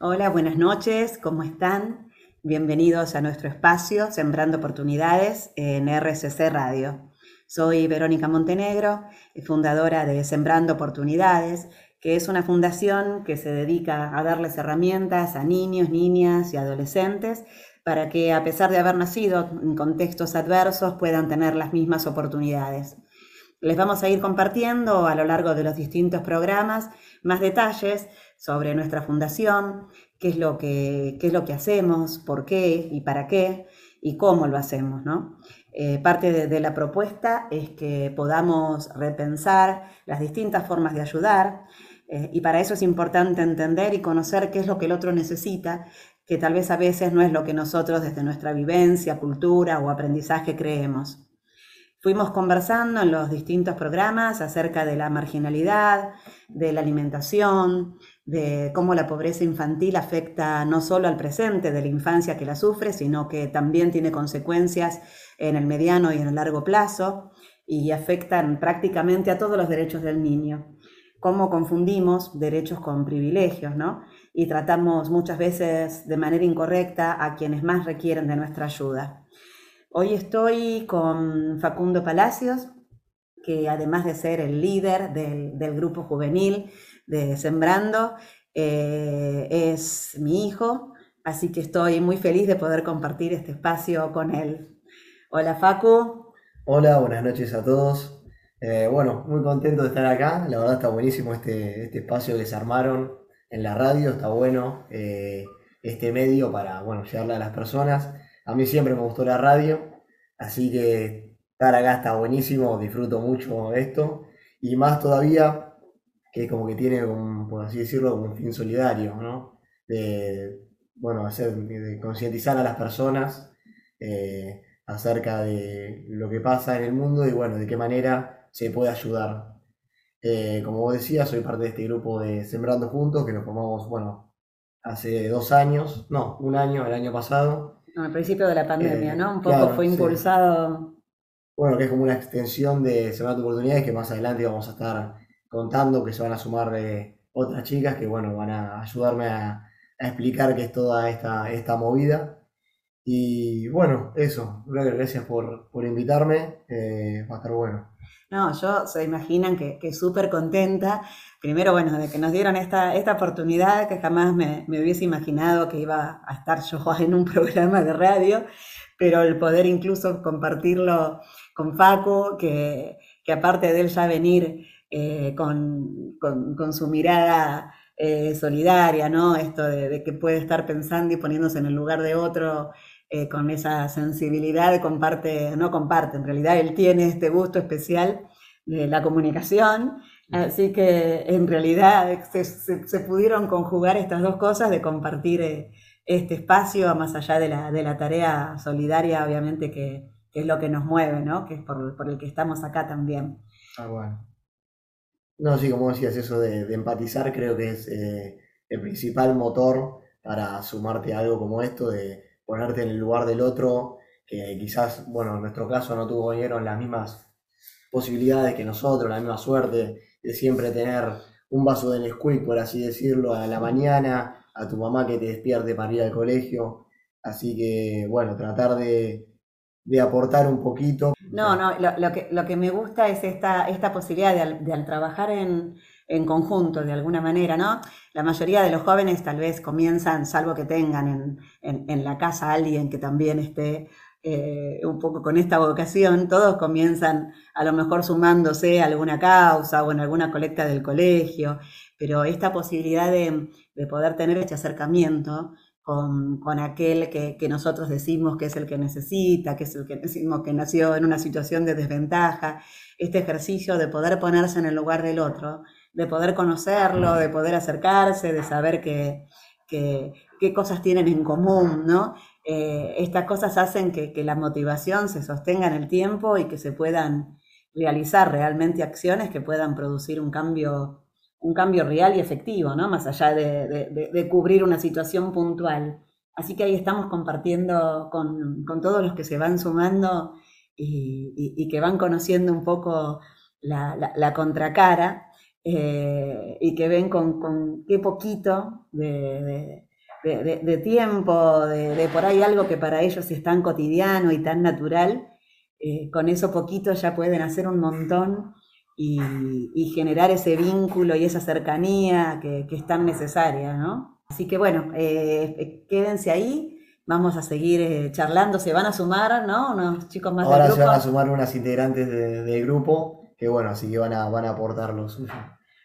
Hola, buenas noches, ¿cómo están? Bienvenidos a nuestro espacio Sembrando Oportunidades en RCC Radio. Soy Verónica Montenegro, fundadora de Sembrando Oportunidades, que es una fundación que se dedica a darles herramientas a niños, niñas y adolescentes para que a pesar de haber nacido en contextos adversos puedan tener las mismas oportunidades. Les vamos a ir compartiendo a lo largo de los distintos programas más detalles sobre nuestra fundación, qué es lo que, es lo que hacemos, por qué y para qué y cómo lo hacemos. ¿no? Eh, parte de, la propuesta es que podamos repensar las distintas formas de ayudar eh, y para eso es importante entender y conocer qué es lo que el otro necesita, que tal vez a veces no es lo que nosotros desde nuestra vivencia, cultura o aprendizaje creemos. Fuimos conversando en los distintos programas acerca de la marginalidad, de la alimentación, de cómo la pobreza infantil afecta no solo al presente de la infancia que la sufre, sino que también tiene consecuencias en el mediano y en el largo plazo y afectan prácticamente a todos los derechos del niño. Cómo confundimos derechos con privilegios, ¿no? Y tratamos muchas veces de manera incorrecta a quienes más requieren de nuestra ayuda. Hoy estoy con Facundo Palacios, que además de ser el líder del, grupo juvenil de Sembrando, eh, es mi hijo, así que estoy muy feliz de poder compartir este espacio con él. Hola Facu. Hola, buenas noches a todos. Eh, bueno, muy contento de estar acá, la verdad está buenísimo este, este espacio que se armaron en la radio, está bueno eh, este medio para bueno, llegarle a las personas. A mí siempre me gustó la radio, así que estar acá está buenísimo, disfruto mucho esto. Y más todavía que como que tiene, por así decirlo, un fin solidario, ¿no? De, bueno, hacer, de concientizar a las personas eh, acerca de lo que pasa en el mundo y bueno, de qué manera se puede ayudar. Eh, como vos decías, soy parte de este grupo de Sembrando Juntos, que lo formamos, bueno, hace dos años, no, un año, el año pasado, al principio de la pandemia, eh, ¿no? Un poco fue impulsado. Bueno, que es como una extensión de Semana de Oportunidades que más adelante vamos a estar contando, que se van a sumar eh, otras chicas que, bueno, van a ayudarme a, explicar qué es toda esta, esta movida. Y bueno, eso, gracias por, por invitarme, eh, va a estar bueno. No, yo se imaginan que, que súper contenta. Primero, bueno, de que nos dieron esta, esta oportunidad que jamás me, hubiese imaginado que iba a estar yo en un programa de radio, pero el poder incluso compartirlo con Facu, que, aparte de él ya venir eh, con, su mirada eh, solidaria, ¿no? Esto de, de, que puede estar pensando y poniéndose en el lugar de otro eh, con esa sensibilidad, comparte, no comparte, en realidad él tiene este gusto especial de la comunicación, así que en realidad se, pudieron conjugar estas dos cosas de compartir este espacio más allá de la, de la tarea solidaria, obviamente que, es lo que nos mueve, ¿no? que es por, el que estamos acá también. Ah, bueno. No, sí, como decías, eso de, empatizar creo que es eh, el principal motor para sumarte a algo como esto, de ponerte en el lugar del otro, que quizás, bueno, en nuestro caso no tuvo las mismas posibilidades que nosotros, la misma suerte de siempre tener un vaso de Nesquik, por así decirlo, a la mañana, a tu mamá que te despierte para ir al colegio. Así que, bueno, tratar de, aportar un poquito. No, no, lo, que, lo que me gusta es esta, esta posibilidad de, al trabajar en, en conjunto de alguna manera, ¿no? La mayoría de los jóvenes tal vez comienzan, salvo que tengan en, la casa alguien que también esté eh, un poco con esta vocación, todos comienzan a lo mejor sumándose a alguna causa o en alguna colecta del colegio, pero esta posibilidad de, poder tener este acercamiento con, aquel que, que, nosotros decimos que es el que necesita, que es el que decimos que nació en una situación de desventaja, este ejercicio de poder ponerse en el lugar del otro, de poder conocerlo, de poder acercarse, de saber qué cosas tienen en común, ¿no? Eh, estas cosas hacen que, la motivación se sostenga en el tiempo y que se puedan realizar realmente acciones que puedan producir un cambio, un cambio real y efectivo, ¿no? Más allá de, cubrir una situación puntual. Así que ahí estamos compartiendo con, todos los que se van sumando y, que van conociendo un poco la contracara eh, y que ven con, qué poquito de, tiempo, de, por ahí algo que para ellos es tan cotidiano y tan natural, eh, con eso poquito ya pueden hacer un montón y, generar ese vínculo y esa cercanía que, es tan necesaria, ¿no? Así que bueno, eh, quédense ahí, vamos a seguir charlando, se van a sumar, ¿no? Unos chicos más Ahora se van a sumar unas integrantes del grupo que bueno, así que van a, van a aportar lo suyo.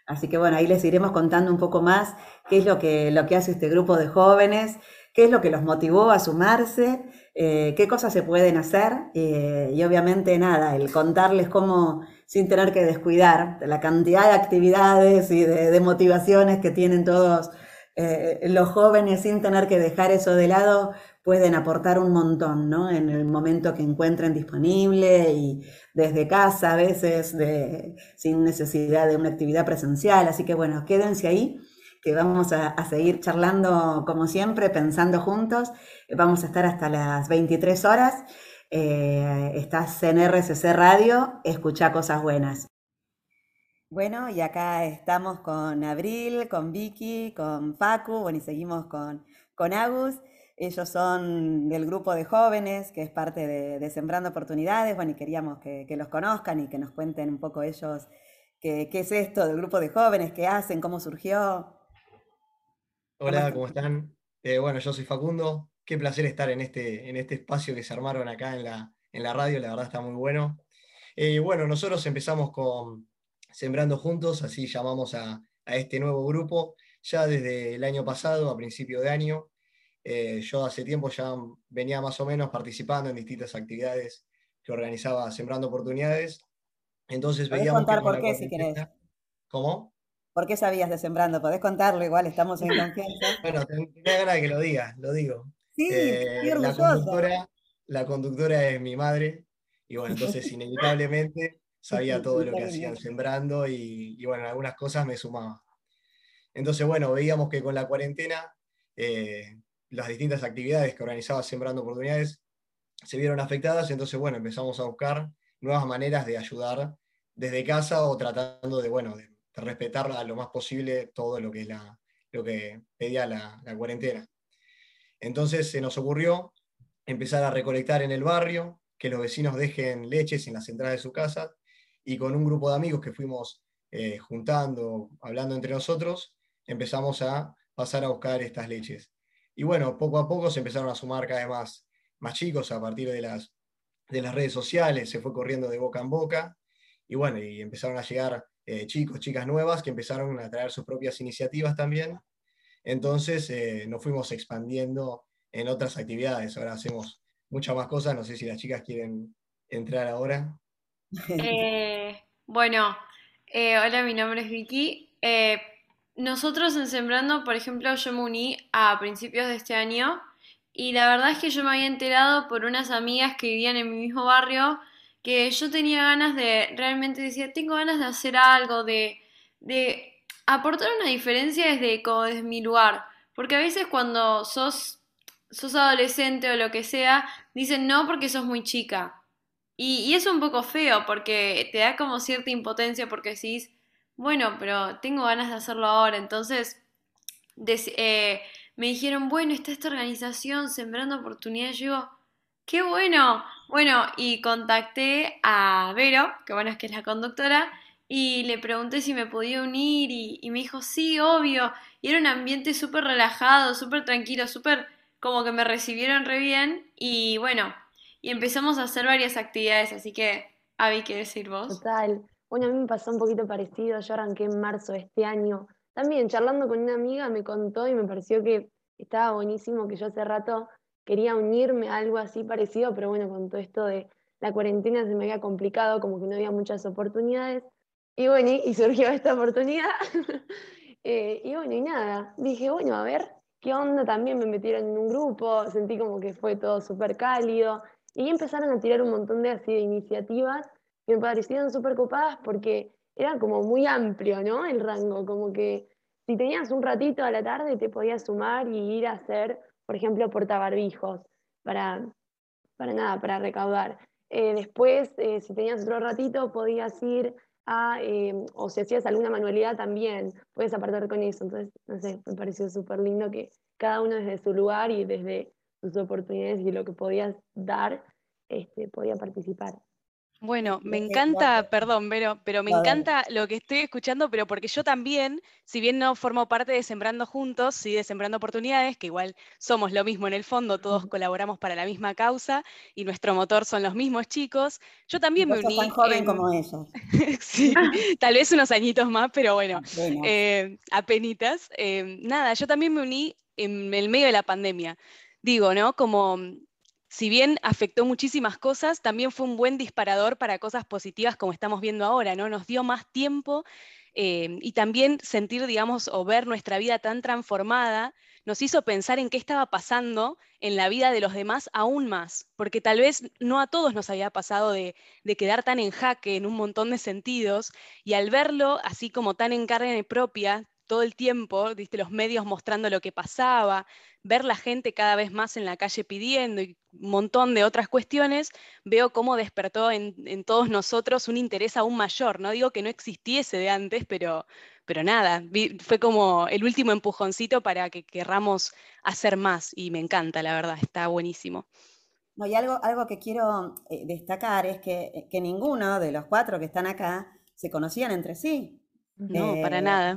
Así que bueno, ahí les iremos contando un poco más qué es lo que, lo que hace este grupo de jóvenes, qué es lo que los motivó a sumarse, eh, qué cosas se pueden hacer eh, y obviamente nada, el contarles cómo, sin tener que descuidar la cantidad de actividades y de, motivaciones que tienen todos eh, los jóvenes, sin tener que dejar eso de lado, pueden aportar un montón, ¿no? En el momento que encuentren disponible y desde casa, a veces de, sin necesidad de una actividad presencial. Así que bueno, quédense ahí, que vamos a, seguir charlando como siempre, pensando juntos. Vamos a estar hasta las 23 horas. Eh, estás en RCC Radio, escucha cosas buenas. Bueno, y acá estamos con Abril, con Vicky, con Pacu, bueno, y seguimos con, con Agus. Ellos son del grupo de jóvenes, que es parte de, Sembrando Oportunidades. Bueno, y queríamos que, los conozcan y que nos cuenten un poco ellos qué, es esto del grupo de jóvenes, qué hacen, cómo surgió. Hola, ¿cómo están? Eh, bueno, yo soy Facundo. Qué placer estar en este, en este espacio que se armaron acá en la, en la radio, la verdad está muy bueno. Eh, bueno, nosotros empezamos con Sembrando Juntos, así llamamos a, a este nuevo grupo, ya desde el año pasado, a principio de año. Eh, yo hace tiempo ya venía más o menos participando en distintas actividades que organizaba Sembrando Oportunidades. Entonces veíamos contar por qué, si querés? ¿Cómo? ¿Por qué sabías de Sembrando? ¿Podés contarlo? Igual estamos en confianza. bueno, tenía ganas de que lo digas, lo digo. Sí, eh, la, conductora, la conductora es mi madre, y bueno, entonces inevitablemente sabía todo lo que hacían Sembrando, y, y bueno, algunas cosas me sumaba. Entonces, bueno, veíamos que con la cuarentena eh, las distintas actividades que organizaba Sembrando Oportunidades se vieron afectadas, entonces bueno, empezamos a buscar nuevas maneras de ayudar desde casa o tratando de, bueno, de, respetar a lo más posible todo lo que, la, lo que pedía la, cuarentena. Entonces se nos ocurrió empezar a recolectar en el barrio, que los vecinos dejen leches en las entradas de su casa, y con un grupo de amigos que fuimos eh, juntando, hablando entre nosotros, empezamos a pasar a buscar estas leches. Y bueno, poco a poco se empezaron a sumar cada vez más, más chicos a partir de las, de las redes sociales, se fue corriendo de boca en boca, y bueno, y empezaron a llegar eh, chicos, chicas nuevas que empezaron a traer sus propias iniciativas también. Entonces eh, nos fuimos expandiendo en otras actividades, ahora hacemos muchas más cosas, no sé si las chicas quieren entrar ahora. Eh, bueno, hola, mi nombre es Vicky. Nosotros en Sembrando, por ejemplo, yo me uní a principios de este año y la verdad es que yo me había enterado por unas amigas que vivían en mi mismo barrio que yo tenía ganas de, realmente decía, tengo ganas de hacer algo, de, de aportar una diferencia desde, como desde mi lugar. Porque a veces cuando sos, sos adolescente o lo que sea, dicen no porque sos muy chica. Y, y es un poco feo porque te da como cierta impotencia porque decís, bueno, pero tengo ganas de hacerlo ahora. Entonces, eh, me dijeron, bueno, está esta organización Sembrando Oportunidades. Yo digo, qué bueno. Bueno, y contacté a Vero, que bueno es que es la conductora, y le pregunté si me podía unir y, me dijo, sí, obvio. Y era un ambiente súper relajado, súper tranquilo, súper como que me recibieron re bien. Y bueno, y empezamos a hacer varias actividades, así que, Avi, ¿qué decir vos? Total. Bueno, a mí me pasó un poquito parecido, yo arranqué en marzo de este año. También charlando con una amiga me contó y me pareció que estaba buenísimo, que yo hace rato quería unirme a algo así parecido, pero bueno, con todo esto de la cuarentena se me había complicado, como que no había muchas oportunidades. Y bueno, y surgió esta oportunidad. Eh, y bueno, y nada, dije, bueno, a ver, ¿qué onda? También me metieron en un grupo, sentí como que fue todo súper cálido. Y empezaron a tirar un montón de así de iniciativas me parecieron súper copadas porque era como muy amplio, ¿no? El rango, como que si tenías un ratito a la tarde te podías sumar y ir a hacer, por ejemplo, portabarbijos para, para nada, para recaudar. Eh, después, eh, si tenías otro ratito, podías ir a, eh, o si hacías alguna manualidad también, puedes apartar con eso. Entonces, no sé, me pareció súper lindo que cada uno desde su lugar y desde sus oportunidades y lo que podías dar, este, podía participar. Bueno, me encanta, perdón, pero, pero me encanta lo que estoy escuchando, pero porque yo también, si bien no formo parte de Sembrando Juntos, sí de Sembrando Oportunidades, que igual somos lo mismo en el fondo, todos colaboramos para la misma causa y nuestro motor son los mismos chicos, yo también me uní. tan joven como ellos. sí, tal vez unos añitos más, pero bueno, eh, apenitas. Eh, nada, yo también me uní en el medio de la pandemia. Digo, ¿no? Como si bien afectó muchísimas cosas, también fue un buen disparador para cosas positivas como estamos viendo ahora, ¿no? Nos dio más tiempo eh, y también sentir, digamos, o ver nuestra vida tan transformada, nos hizo pensar en qué estaba pasando en la vida de los demás aún más, porque tal vez no a todos nos había pasado de, de quedar tan en jaque en un montón de sentidos, y al verlo así como tan en carne propia, todo el tiempo, ¿viste? los medios mostrando lo que pasaba, ver la gente cada vez más en la calle pidiendo y un montón de otras cuestiones, veo cómo despertó en, todos nosotros un interés aún mayor. No digo que no existiese de antes, pero, pero nada, fue como el último empujoncito para que querramos hacer más y me encanta, la verdad, está buenísimo. No, y algo, algo que quiero eh, destacar es que, que ninguno de los cuatro que están acá se conocían entre sí. No, para eh, nada.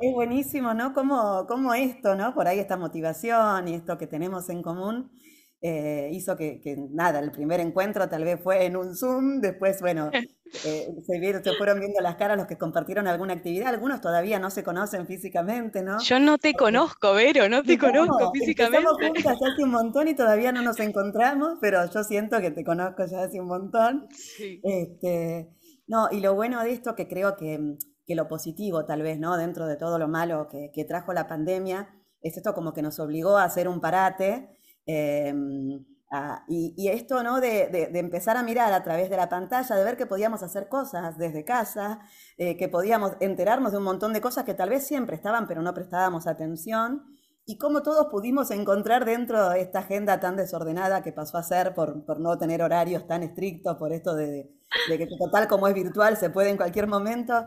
Es buenísimo, ¿no? Como, esto, ¿no? Por ahí esta motivación y esto que tenemos en común eh, hizo que, nada, el primer encuentro tal vez fue en un Zoom, después, bueno, eh, se, se fueron viendo las caras los que compartieron alguna actividad, algunos todavía no se conocen físicamente, ¿no? Yo no te conozco, Vero, no te conozco físicamente. Estamos juntas ya hace un montón y todavía no nos encontramos, pero yo siento que te conozco ya hace un montón. Este, no, y lo bueno de esto que creo que que lo positivo tal vez, ¿no? Dentro de todo lo malo que, trajo la pandemia, es esto como que nos obligó a hacer un parate. Em, y, esto, ¿no? De, empezar a mirar a través de la pantalla, de ver que podíamos hacer cosas desde casa, eh, que podíamos enterarnos de un montón de cosas que tal vez siempre estaban, pero no prestábamos atención, y cómo todos pudimos encontrar dentro de esta agenda tan desordenada que pasó a ser por, por no tener horarios tan estrictos, por esto de, de que total como es virtual se puede en cualquier momento,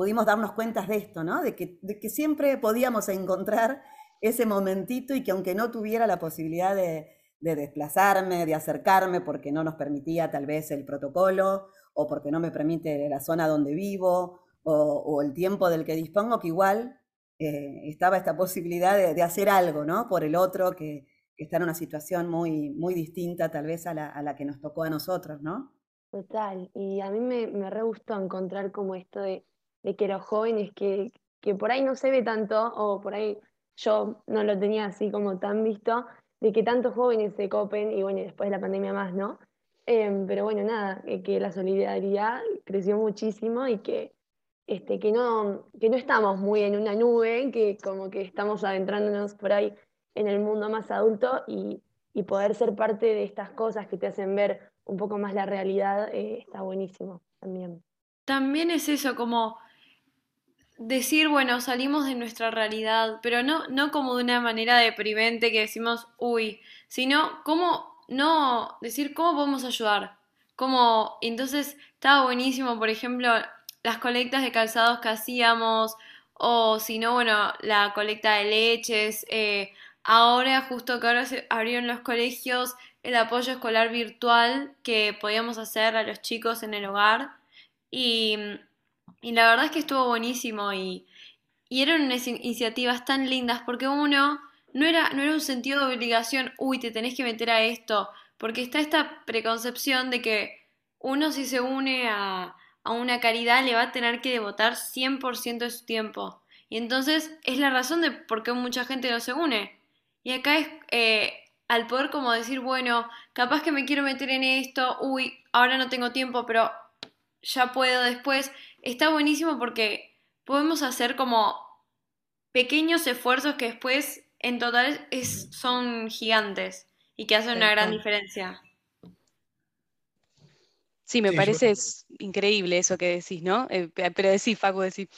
pudimos darnos cuenta de esto, ¿no? De que, de que siempre podíamos encontrar ese momentito y que aunque no tuviera la posibilidad de, desplazarme, de acercarme, porque no nos permitía tal vez el protocolo o porque no me permite la zona donde vivo o, el tiempo del que dispongo, que igual eh, estaba esta posibilidad de, hacer algo, ¿no? Por el otro que, está en una situación muy, muy distinta tal vez a la, a la, que nos tocó a nosotros, ¿no? Total, y a mí me, me re gustó encontrar como esto de de que los jóvenes que, que por ahí no se ve tanto, o por ahí yo no lo tenía así como tan visto, de que tantos jóvenes se copen, y bueno, después de la pandemia más, ¿no? Em, pero bueno, nada, que la solidaridad creció muchísimo y que, este, que, no, que no estamos muy en una nube, que como que estamos adentrándonos por ahí en el mundo más adulto y, y poder ser parte de estas cosas que te hacen ver un poco más la realidad eh, está buenísimo también. También es eso, como decir, bueno, salimos de nuestra realidad, pero no, no como de una manera deprimente que decimos, uy, sino como, no, decir cómo podemos ayudar. Como, entonces estaba buenísimo, por ejemplo, las colectas de calzados que hacíamos, o si no, bueno, la colecta de leches. Eh, ahora, justo que ahora se abrieron los colegios, el apoyo escolar virtual que podíamos hacer a los chicos en el hogar. Y y la verdad es que estuvo buenísimo y, y eran unas iniciativas tan lindas porque uno no era, no era un sentido de obligación, uy, te tenés que meter a esto, porque está esta preconcepción de que uno si se une a, a una caridad le va a tener que devotar 100% de su tiempo. Y entonces es la razón de por qué mucha gente no se une. Y acá es eh, al poder como decir, bueno, capaz que me quiero meter en esto, uy, ahora no tengo tiempo, pero ya puedo después está buenísimo porque podemos hacer como pequeños esfuerzos que después en total es, son gigantes y que hacen una gran diferencia. Sí, me parece increíble eso que decís, ¿no? Eh, pero decís, Facu, decís.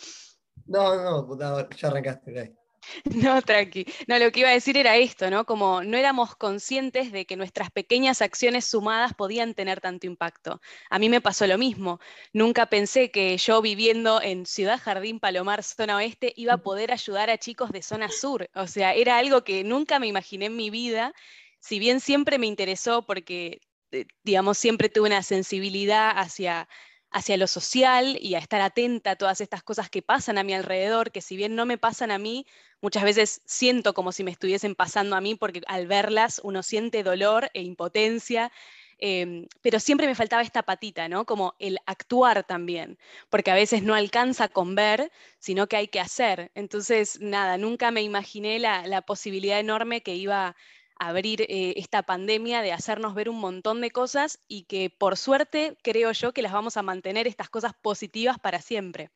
No, no, ya arrancaste. No, tranqui. No, lo que iba a decir era esto, ¿no? Como no éramos conscientes de que nuestras pequeñas acciones sumadas podían tener tanto impacto. A mí me pasó lo mismo. Nunca pensé que yo viviendo en Ciudad Jardín Palomar, zona oeste, iba a poder ayudar a chicos de zona sur. O sea, era algo que nunca me imaginé en mi vida. Si bien siempre me interesó porque, eh, digamos, siempre tuve una sensibilidad hacia hacia lo social y a estar atenta a todas estas cosas que pasan a mi alrededor, que si bien no me pasan a mí, muchas veces siento como si me estuviesen pasando a mí, porque al verlas uno siente dolor e impotencia. Em, pero siempre me faltaba esta patita, ¿no? Como el actuar también, porque a veces no alcanza con ver, sino que hay que hacer. Entonces, nada, nunca me imaginé la, la posibilidad enorme que iba abrir eh, esta pandemia, de hacernos ver un montón de cosas y que por suerte creo yo que las vamos a mantener estas cosas positivas para siempre.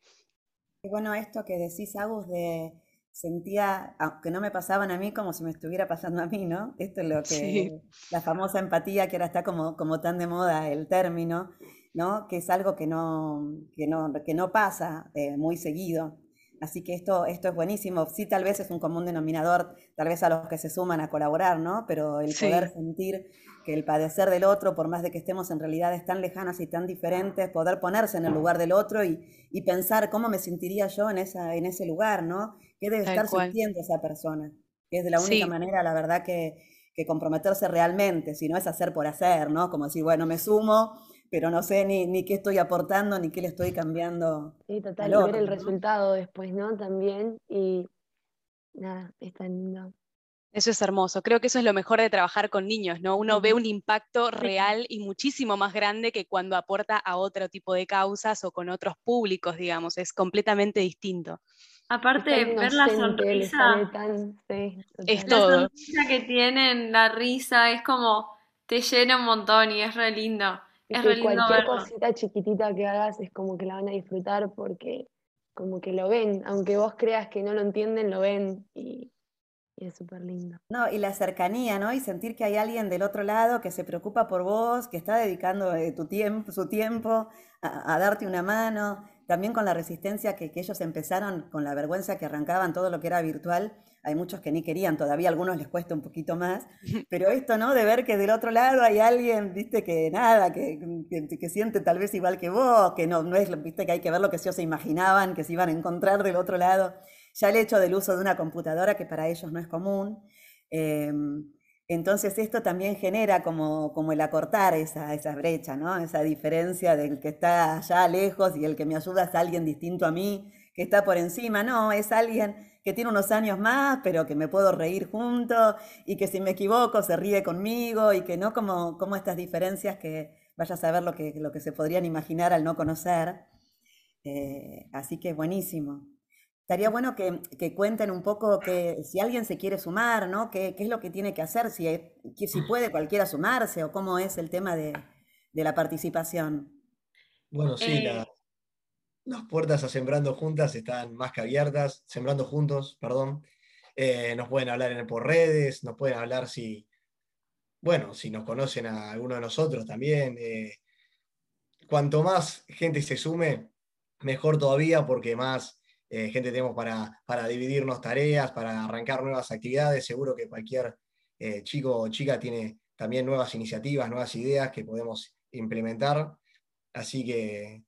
Y bueno, esto que decís, Agus, de sentía, aunque no me pasaban a mí, como si me estuviera pasando a mí, ¿no? Esto es lo que, la famosa empatía, que ahora está como, como tan de moda el término, ¿no? Que es algo que no, que no, que no pasa eh, muy seguido. Así que esto, esto es buenísimo. Sí, tal vez es un común denominador, tal vez a los que se suman a colaborar, ¿no? Pero el poder sentir que el padecer del otro, por más de que estemos en realidades tan lejanas y tan diferentes, poder ponerse en el lugar del otro y, pensar cómo me sentiría yo en, esa, en ese lugar, ¿no? ¿Qué debe estar sintiendo esa persona? Que es de la única manera, la verdad, que, que comprometerse realmente, si no es hacer por hacer, ¿no? Como decir, bueno, me sumo, pero no sé ni, ni, qué estoy aportando, ni qué le estoy cambiando. Sí, total, y ver el resultado después, ¿no? También, y nada, es tan lindo. Eso es hermoso. Creo que eso es lo mejor de trabajar con niños, ¿no? Uno ve un impacto real y muchísimo más grande que cuando aporta a otro tipo de causas o con otros públicos, digamos. Es completamente distinto. Aparte, ver la sonrisa, es todo. La sonrisa que tienen, la risa, es como te llena un montón y es re lindo. Es que cualquier cosita chiquitita que hagas es como que la van a disfrutar porque como que lo ven, aunque vos creas que no lo entienden, lo ven y, es súper lindo. No, y la cercanía, ¿no? Y sentir que hay alguien del otro lado que se preocupa por vos, que está dedicando eh, tu tiempo, su tiempo a, darte una mano, también con la resistencia que, que ellos empezaron, con la vergüenza que arrancaban todo lo que era virtual, hay muchos que ni querían, todavía a algunos les cuesta un poquito más, pero esto, ¿no? De ver que del otro lado hay alguien, viste, que nada, que, que, siente tal vez igual que vos, que no, no es, viste, que hay que ver lo que ellos se imaginaban, que se iban a encontrar del otro lado. Ya el hecho del uso de una computadora, que para ellos no es común. Em, entonces esto también genera como, como el acortar esa, esa brecha, ¿no? Esa diferencia del que está allá lejos y el que me ayuda es alguien distinto a mí, que está por encima. No, es alguien que tiene unos años más, pero que me puedo reír junto y que si me equivoco se ríe conmigo y que no como, como estas diferencias que vaya a saber lo que, lo que se podrían imaginar al no conocer. Eh, así que buenísimo. Estaría bueno que, cuenten un poco que si alguien se quiere sumar, ¿no? ¿Qué, es lo que tiene que hacer? Si, si puede cualquiera sumarse o cómo es el tema de, la participación. Bueno, sí, la, eh, las puertas a Sembrando Juntas están más que abiertas, Sembrando Juntos, perdón. Eh, nos pueden hablar en, por redes, nos pueden hablar si, bueno, si nos conocen a alguno de nosotros también. Eh, cuanto más gente se sume, mejor todavía, porque más eh, gente tenemos para, para, dividirnos tareas, para arrancar nuevas actividades. Seguro que cualquier chico o chica tiene también nuevas iniciativas, nuevas ideas que podemos implementar. Así que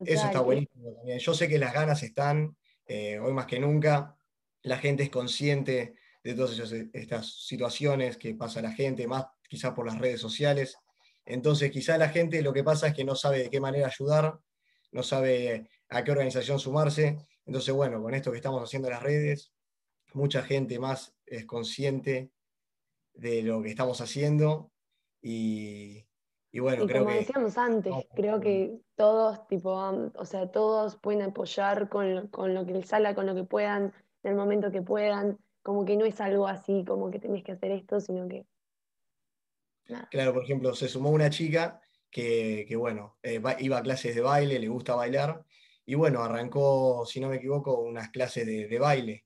eso está buenísimo también. Yo sé que las ganas están, eh, hoy más que nunca, la gente es consciente de todas estas situaciones que pasa la gente, más quizás por las redes sociales. Entonces, quizá la gente lo que pasa es que no sabe de qué manera ayudar, no sabe a qué organización sumarse. Entonces, bueno, con esto que estamos haciendo en las redes, mucha gente más es consciente de lo que estamos haciendo y, y bueno, creo como decíamos antes, creo que todos, tipo, o sea, todos pueden apoyar con, lo que les salga, con lo que puedan, en el momento que puedan, como que no es algo así, como que tenés que hacer esto, sino que... Claro, por ejemplo, se sumó una chica que, bueno, eh, iba a clases de baile, le gusta bailar, y bueno, arrancó, si no me equivoco, unas clases de, baile.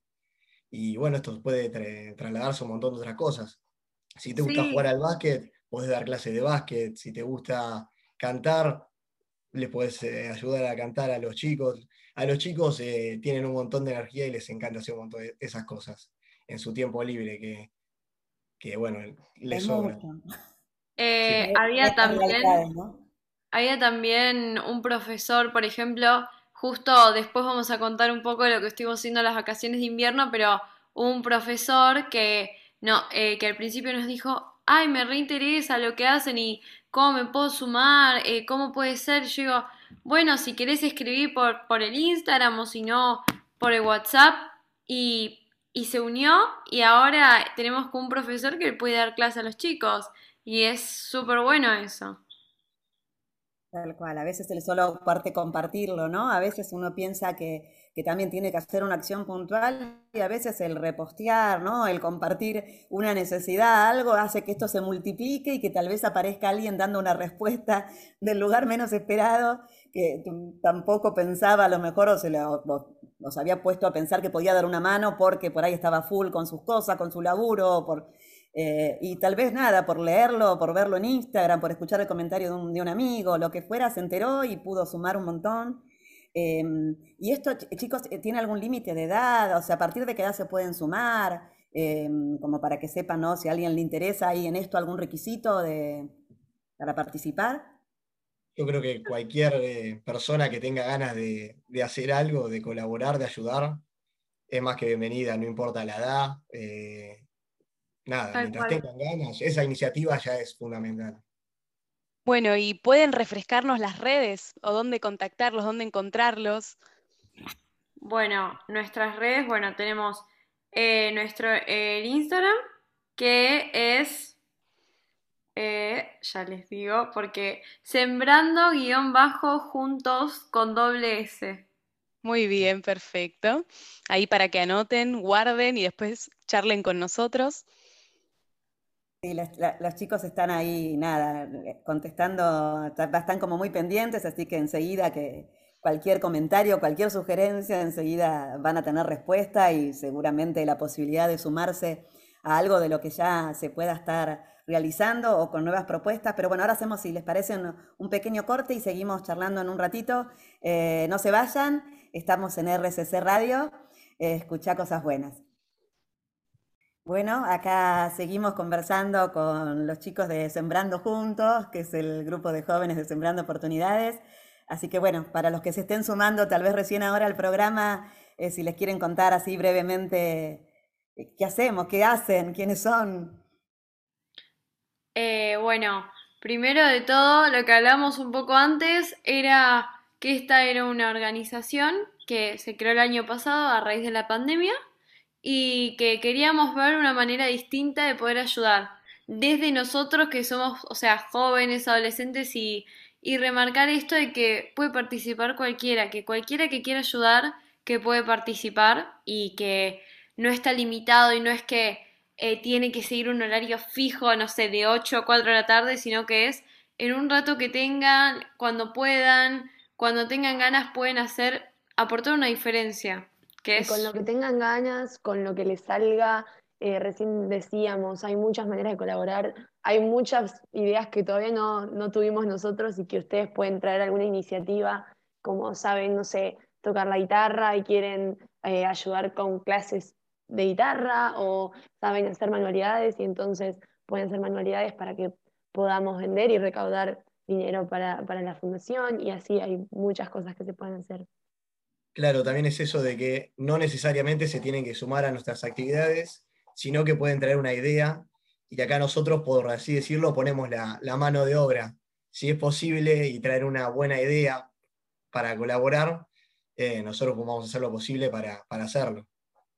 Y bueno, esto puede trasladarse a un montón de otras cosas. Si te gusta jugar al básquet, puedes dar clases de básquet, si te gusta cantar, les puedes eh, ayudar a cantar a los chicos. a los chicos eh, tienen un montón de energía y les encanta hacer un montón de esas cosas en su tiempo libre, que, bueno, les sobra. Eh, había también, había también un profesor, por ejemplo, justo después vamos a contar un poco de lo que estuvimos haciendo en las vacaciones de invierno, pero un profesor que, no, eh, que al principio nos dijo, ay, me reinteresa lo que hacen y cómo me puedo sumar, eh, cómo puede ser. Yo digo, bueno, si querés escribir por, por el Instagram o si no, por el WhatsApp. Y, y se unió y ahora tenemos un profesor que puede dar clase a los chicos. Y es súper bueno eso. Tal cual, a veces el solo parte compartirlo, ¿no? A veces uno piensa que, que, también tiene que hacer una acción puntual y a veces el repostear, ¿no? El compartir una necesidad, algo hace que esto se multiplique y que tal vez aparezca alguien dando una respuesta del lugar menos esperado que tampoco pensaba a lo mejor o se lo, los había puesto a pensar que podía dar una mano porque por ahí estaba full con sus cosas, con su laburo, por eh, y tal vez nada, por leerlo, por verlo en Instagram, por escuchar el comentario de un, amigo, lo que fuera, se enteró y pudo sumar un montón. Em, y esto, chicos, eh, ¿tiene algún límite de edad? O sea, ¿a partir de qué edad se pueden sumar? Em, como para que sepan, ¿no? Si a alguien le interesa, ¿hay en esto algún requisito de, para participar? Yo creo que cualquier eh, persona que tenga ganas de, de, hacer algo, de colaborar, de ayudar, es más que bienvenida, no importa la edad. Nada, mientras tengan ganas, esa iniciativa ya es fundamental. Bueno, y pueden refrescarnos las redes o dónde contactarlos, dónde encontrarlos. Bueno, nuestras redes, bueno, tenemos eh, nuestro el Instagram, que es, eh, ya les digo, porque sembrando guion bajo juntos con doble S. Muy bien, perfecto. Ahí para que anoten, guarden y después charlen con nosotros. Sí, los chicos están ahí, nada, contestando, están como muy pendientes, así que enseguida que cualquier comentario, cualquier sugerencia, enseguida van a tener respuesta y seguramente la posibilidad de sumarse a algo de lo que ya se pueda estar realizando o con nuevas propuestas. Pero bueno, ahora hacemos, si les parece, un, pequeño corte y seguimos charlando en un ratito. Eh, no se vayan, estamos en RCC Radio, eh, escucha cosas buenas. Bueno, acá seguimos conversando con los chicos de Sembrando Juntos, que es el grupo de jóvenes de Sembrando Oportunidades. Así que bueno, para los que se estén sumando tal vez recién ahora al programa, eh, si les quieren contar así brevemente eh, qué hacemos, qué hacen, quiénes son. Eh, bueno, primero de todo, lo que hablamos un poco antes era que esta era una organización que se creó el año pasado a raíz de la pandemia y que queríamos ver una manera distinta de poder ayudar. Desde nosotros que somos, o sea, jóvenes, adolescentes y, y remarcar esto de que puede participar cualquiera, que cualquiera que quiera ayudar, que puede participar y que no está limitado y no es que eh, tiene que seguir un horario fijo, no sé, de 8 a 4 de la tarde, sino que es en un rato que tengan, cuando puedan, cuando tengan ganas, pueden hacer, aportar una diferencia con lo que tengan ganas, con lo que les salga, eh, recién decíamos, hay muchas maneras de colaborar, hay muchas ideas que todavía no, no, tuvimos nosotros y que ustedes pueden traer alguna iniciativa, como saben, no sé, tocar la guitarra y quieren eh, ayudar con clases de guitarra o saben hacer manualidades y entonces pueden hacer manualidades para que podamos vender y recaudar dinero para, para la fundación y así hay muchas cosas que se pueden hacer. Claro, también es eso de que no necesariamente se tienen que sumar a nuestras actividades, sino que pueden traer una idea y acá nosotros, por así decirlo, ponemos la, mano de obra. Si es posible y traer una buena idea para colaborar, eh, nosotros vamos a hacer lo posible para hacerlo.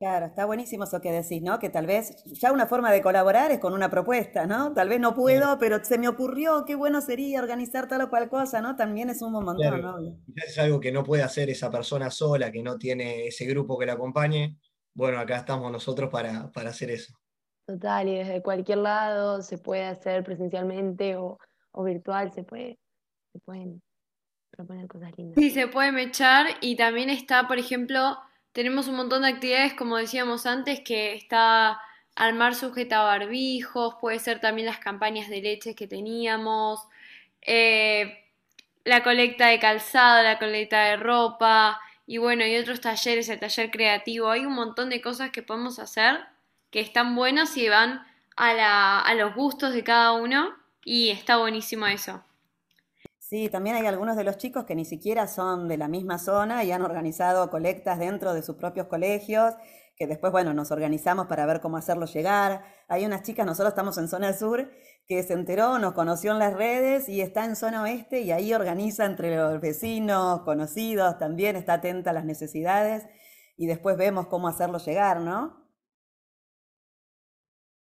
Claro, está buenísimo eso que decís, ¿no? Que tal vez ya una forma de colaborar es con una propuesta, ¿no? Tal vez no puedo, pero se me ocurrió, qué bueno sería organizar tal o cual cosa, ¿no? También es un montón, ¿no? Es algo que no puede hacer esa persona sola, que no tiene ese grupo que la acompañe. Bueno, acá estamos nosotros para, hacer eso. Total, y desde cualquier lado se puede hacer presencialmente o, virtual, se puede, se pueden proponer cosas lindas. Sí, se puede mechar y también está, por ejemplo, tenemos un montón de actividades, como decíamos antes, que está armar sujeta barbijos, puede ser también las campañas de leche que teníamos, eh, la colecta de calzado, la colecta de ropa, y bueno, y otros talleres, el taller creativo, hay un montón de cosas que podemos hacer que están buenas y van a, a los gustos de cada uno y está buenísimo eso. Sí, también hay algunos de los chicos que ni siquiera son de la misma zona y han organizado colectas dentro de sus propios colegios, que después, bueno, nos organizamos para ver cómo hacerlo llegar. Hay unas chicas, nosotros estamos en zona sur, que se enteró, nos conoció en las redes y está en zona oeste y ahí organiza entre los vecinos, conocidos, también está atenta a las necesidades y después vemos cómo hacerlo llegar, ¿no?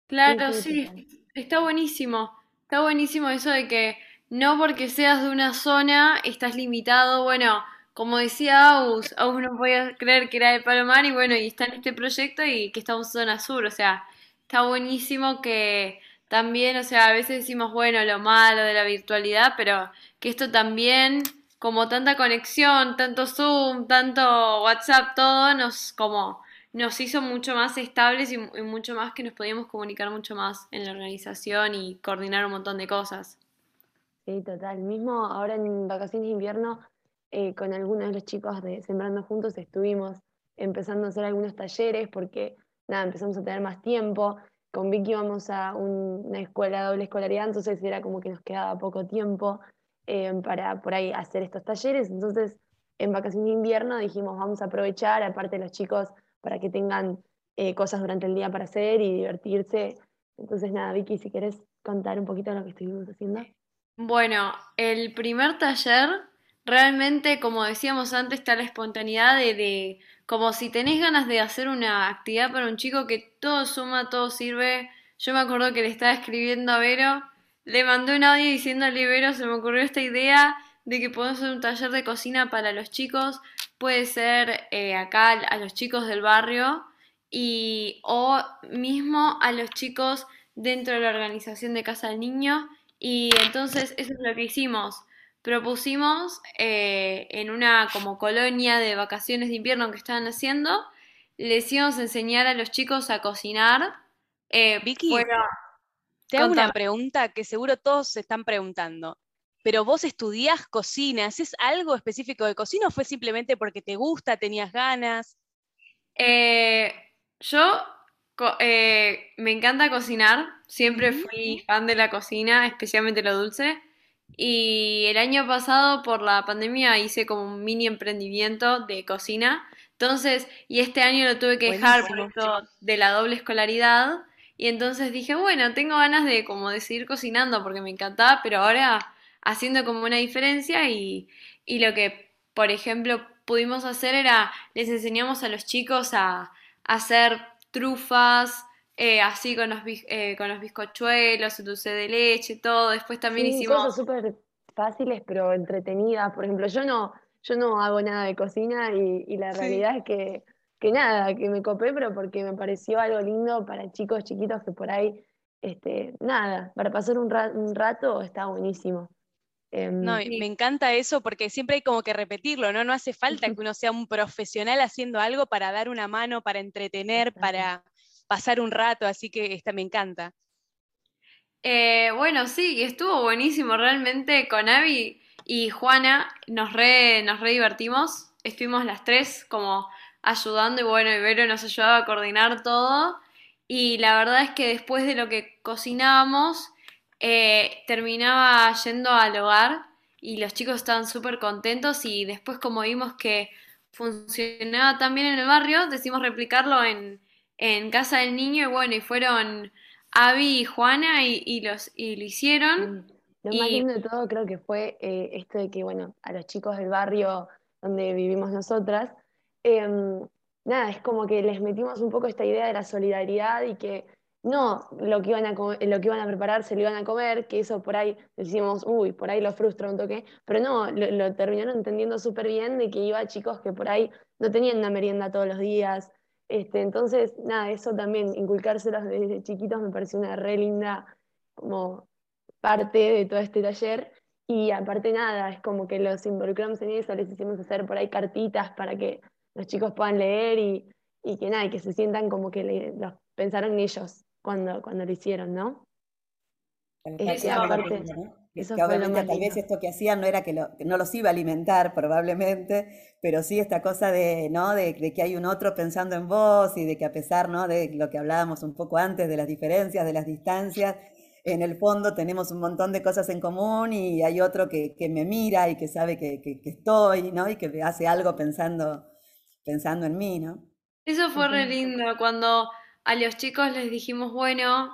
Claro, sí, está buenísimo. Está buenísimo eso de que no porque seas de una zona estás limitado. Bueno, como decía Aus, Aus no podía creer que era de Palomar y bueno, y está en este proyecto y que estamos en zona sur. O sea, está buenísimo que también, o sea, a veces decimos, bueno, lo malo de la virtualidad, pero que esto también, como tanta conexión, tanto Zoom, tanto WhatsApp, todo nos como nos hizo mucho más estables y mucho más que nos podíamos comunicar mucho más en la organización y coordinar un montón de cosas. Sí, total. Mismo ahora en vacaciones de invierno, eh, con algunos de los chicos de Sembrando Juntos estuvimos empezando a hacer algunos talleres porque, nada, empezamos a tener más tiempo. Con Vicky íbamos a una escuela doble escolaridad, entonces era como que nos quedaba poco tiempo eh, para por ahí hacer estos talleres. Entonces, en vacaciones de invierno dijimos, vamos a aprovechar, aparte de los chicos, para que tengan eh, cosas durante el día para hacer y divertirse. Entonces, nada, Vicky, si quieres contar un poquito de lo que estuvimos haciendo. Bueno, el primer taller, realmente, como decíamos antes, está la espontaneidad de, como si tenés ganas de hacer una actividad para un chico que todo suma, todo sirve. Yo me acuerdo que le estaba escribiendo a Vero, le mandé un audio diciéndole, Vero, se me ocurrió esta idea de que podemos hacer un taller de cocina para los chicos, puede ser eh, acá a los chicos del barrio y o mismo a los chicos dentro de la organización de Casa del Niño y entonces eso es lo que hicimos. Propusimos eh, en una como colonia de vacaciones de invierno que estaban haciendo, les íbamos a enseñar a los chicos a cocinar. Eh, Vicky, te hago una pregunta que seguro todos se están preguntando. Pero vos estudiás cocina, ¿es algo específico de cocina o fue simplemente porque te gusta, tenías ganas? Eh, yo eh, me encanta cocinar, siempre fui fan de la cocina, especialmente lo dulce. Y el año pasado por la pandemia hice como un mini emprendimiento de cocina. Entonces, y este año lo tuve que dejar por esto de la doble escolaridad. Y entonces dije, bueno, tengo ganas de como de seguir cocinando porque me encantaba, pero ahora haciendo como una diferencia y, y lo que, por ejemplo, pudimos hacer era, les enseñamos a los chicos a, a hacer trufas, eh, así con los, eh, con los bizcochuelos, dulce de leche, todo. Después también hicimos... Cosas súper fáciles pero entretenidas. Por ejemplo, yo no, yo no hago nada de cocina y, la realidad es que, que nada, que me copé, pero porque me pareció algo lindo para chicos chiquitos que por ahí, este, nada, para pasar un, un rato está buenísimo. Em, no, me encanta eso porque siempre hay como que repetirlo, ¿no? No hace falta que uno sea un profesional haciendo algo para dar una mano, para entretener, para pasar un rato, así que esta me encanta. Eh, bueno, sí, estuvo buenísimo, realmente con Avi y Juana nos re, nos re divertimos, estuvimos las tres como ayudando y bueno, Ibero nos ayudaba a coordinar todo y la verdad es que después de lo que cocinábamos, eh, terminaba yendo al hogar y los chicos estaban súper contentos y después como vimos que funcionaba también en el barrio, decidimos replicarlo en, Casa del Niño y bueno, y fueron Avi y Juana y, los, y lo hicieron. Lo más lindo de todo creo que fue eh, esto de que, bueno, a los chicos del barrio donde vivimos nosotras, em, nada, es como que les metimos un poco esta idea de la solidaridad y que no lo que iban a, lo que iban a preparar se lo iban a comer, que eso por ahí decimos, uy, por ahí lo frustra un toque, pero no, lo, terminaron entendiendo súper bien de que iba a chicos que por ahí no tenían una merienda todos los días. Este, entonces, nada, eso también, inculcárselos desde chiquitos me pareció una re linda como parte de todo este taller. Y aparte nada, es como que los involucramos en eso, les hicimos hacer por ahí cartitas para que los chicos puedan leer y, y que nada, que se sientan como que le, los pensaron en ellos cuando, cuando lo hicieron, ¿no? Este, aparte, Eso que obviamente tal vez esto que hacían no era que, no los iba a alimentar probablemente, pero sí esta cosa de, ¿no? De, que hay un otro pensando en vos y de que a pesar ¿no? de lo que hablábamos un poco antes, de las diferencias, de las distancias, en el fondo tenemos un montón de cosas en común y hay otro que, me mira y que sabe que, estoy, ¿no? Y que hace algo pensando, pensando en mí, ¿no? Eso fue re lindo cuando a los chicos les dijimos, bueno,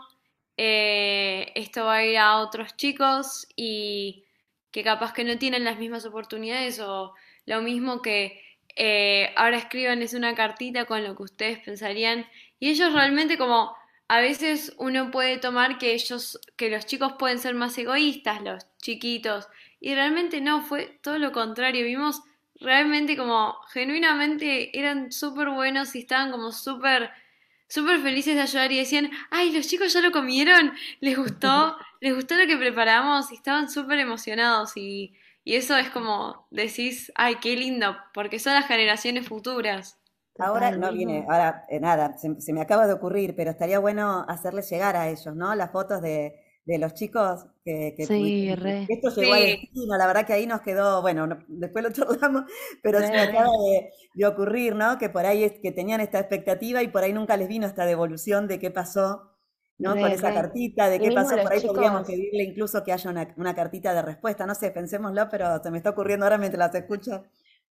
eh, esto va a ir a otros chicos y que capaz que no tienen las mismas oportunidades o lo mismo que eh, ahora escribanles una cartita con lo que ustedes pensarían y ellos realmente como a veces uno puede tomar que ellos, que los chicos pueden ser más egoístas, los chiquitos, y realmente no, fue todo lo contrario, vimos realmente como genuinamente eran súper buenos y estaban como súper súper felices de ayudar y decían, ay, los chicos ya lo comieron, les gustó, les gustó lo que preparamos y estaban súper emocionados y, y, eso es como decís, ay, qué lindo, porque son las generaciones futuras. Ahora no viene, ahora eh, nada, se, me acaba de ocurrir, pero estaría bueno hacerles llegar a ellos, ¿no? Las fotos de, de los chicos que, que sí, re. esto llegó al destino, la verdad que ahí nos quedó, bueno, después lo charlamos, pero se me acaba de, ocurrir, ¿no? Que por ahí es, que tenían esta expectativa y por ahí nunca les vino esta devolución de qué pasó, ¿no? Con esa cartita, de qué pasó, por ahí podríamos pedirle incluso que haya una, una, cartita de respuesta, no sé, pensémoslo, pero se me está ocurriendo ahora mientras las escucho.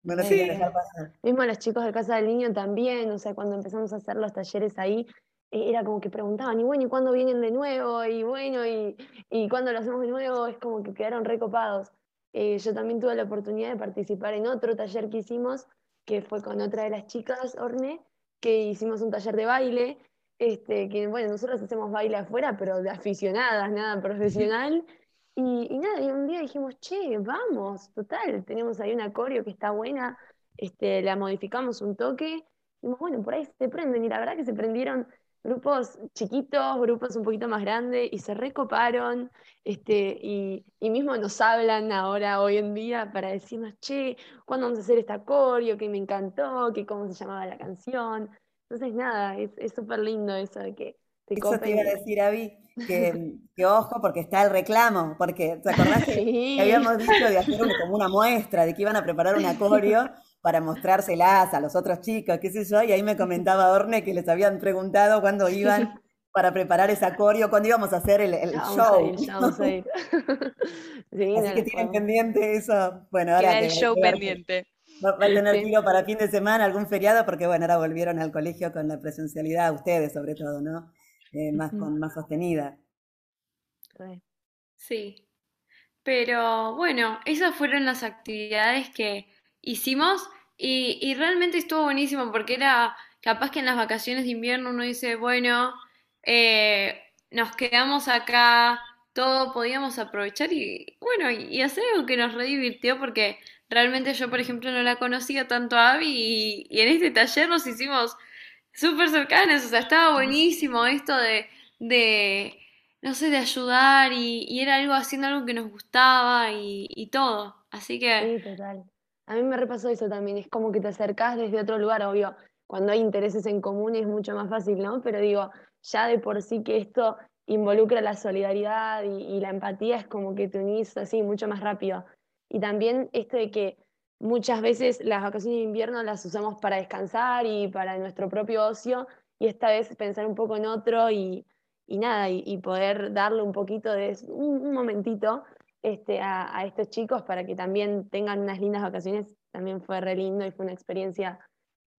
Bueno, sí. dejar pasar. Mismo los chicos de Casa del Niño también, o sea, cuando empezamos a hacer los talleres ahí, era como que preguntaban, y bueno, ¿y cuándo vienen de nuevo? Y bueno, ¿y, y cuándo lo hacemos de nuevo? Es como que quedaron recopados. Eh, yo también tuve la oportunidad de participar en otro taller que hicimos, que fue con otra de las chicas, Orne, que hicimos un taller de baile, este, que bueno, nosotros hacemos baile afuera, pero de aficionadas, nada profesional. Y, y nada, y un día dijimos, che, vamos, total, tenemos ahí una coreo que está buena, este, la modificamos un toque, y dijimos, bueno, por ahí se prenden, y la verdad que se prendieron grupos chiquitos, grupos un poquito más grandes, y se recoparon, este, y, y, mismo nos hablan ahora, hoy en día, para decirnos, che, ¿cuándo vamos a hacer esta coreo? Que me encantó, que cómo se llamaba la canción. Entonces, nada, es súper lindo eso de que te Eso te iba a decir, Avi, que, que, ojo, porque está el reclamo, porque ¿te acordás que, habíamos dicho de hacer como una muestra, de que iban a preparar una coreo para mostrárselas a los otros chicos, qué sé yo, y ahí me comentaba Orne que les habían preguntado cuándo iban para preparar esa coreo, cuándo íbamos a hacer el, show. Así que tienen pendiente eso. Bueno, ahora el show pendiente. Va, a tener tiro para fin de semana, algún feriado, porque bueno, ahora volvieron al colegio con la presencialidad, ustedes sobre todo, ¿no? Eh, más, con, más sostenida. Sí. Pero bueno, esas fueron las actividades que hicimos y, realmente estuvo buenísimo porque era capaz que en las vacaciones de invierno uno dice, bueno, eh, nos quedamos acá, todo podíamos aprovechar y bueno, y, hacer algo que nos redivirtió porque realmente yo, por ejemplo, no la conocía tanto a Abby y, en este taller nos hicimos súper cercanas, o sea, estaba buenísimo esto de, de no sé, de ayudar y, era algo haciendo algo que nos gustaba y, y todo. Así que... Sí, total. A mí me repasó eso también, es como que te acercás desde otro lugar, obvio, cuando hay intereses en común es mucho más fácil, ¿no? Pero digo, ya de por sí que esto involucra la solidaridad y, la empatía es como que te unís así mucho más rápido. Y también esto de que muchas veces las vacaciones de invierno las usamos para descansar y para nuestro propio ocio, y esta vez pensar un poco en otro y, nada, y, poder darle un poquito de un momentito este, a, estos chicos para que también tengan unas lindas vacaciones, también fue re lindo y fue una experiencia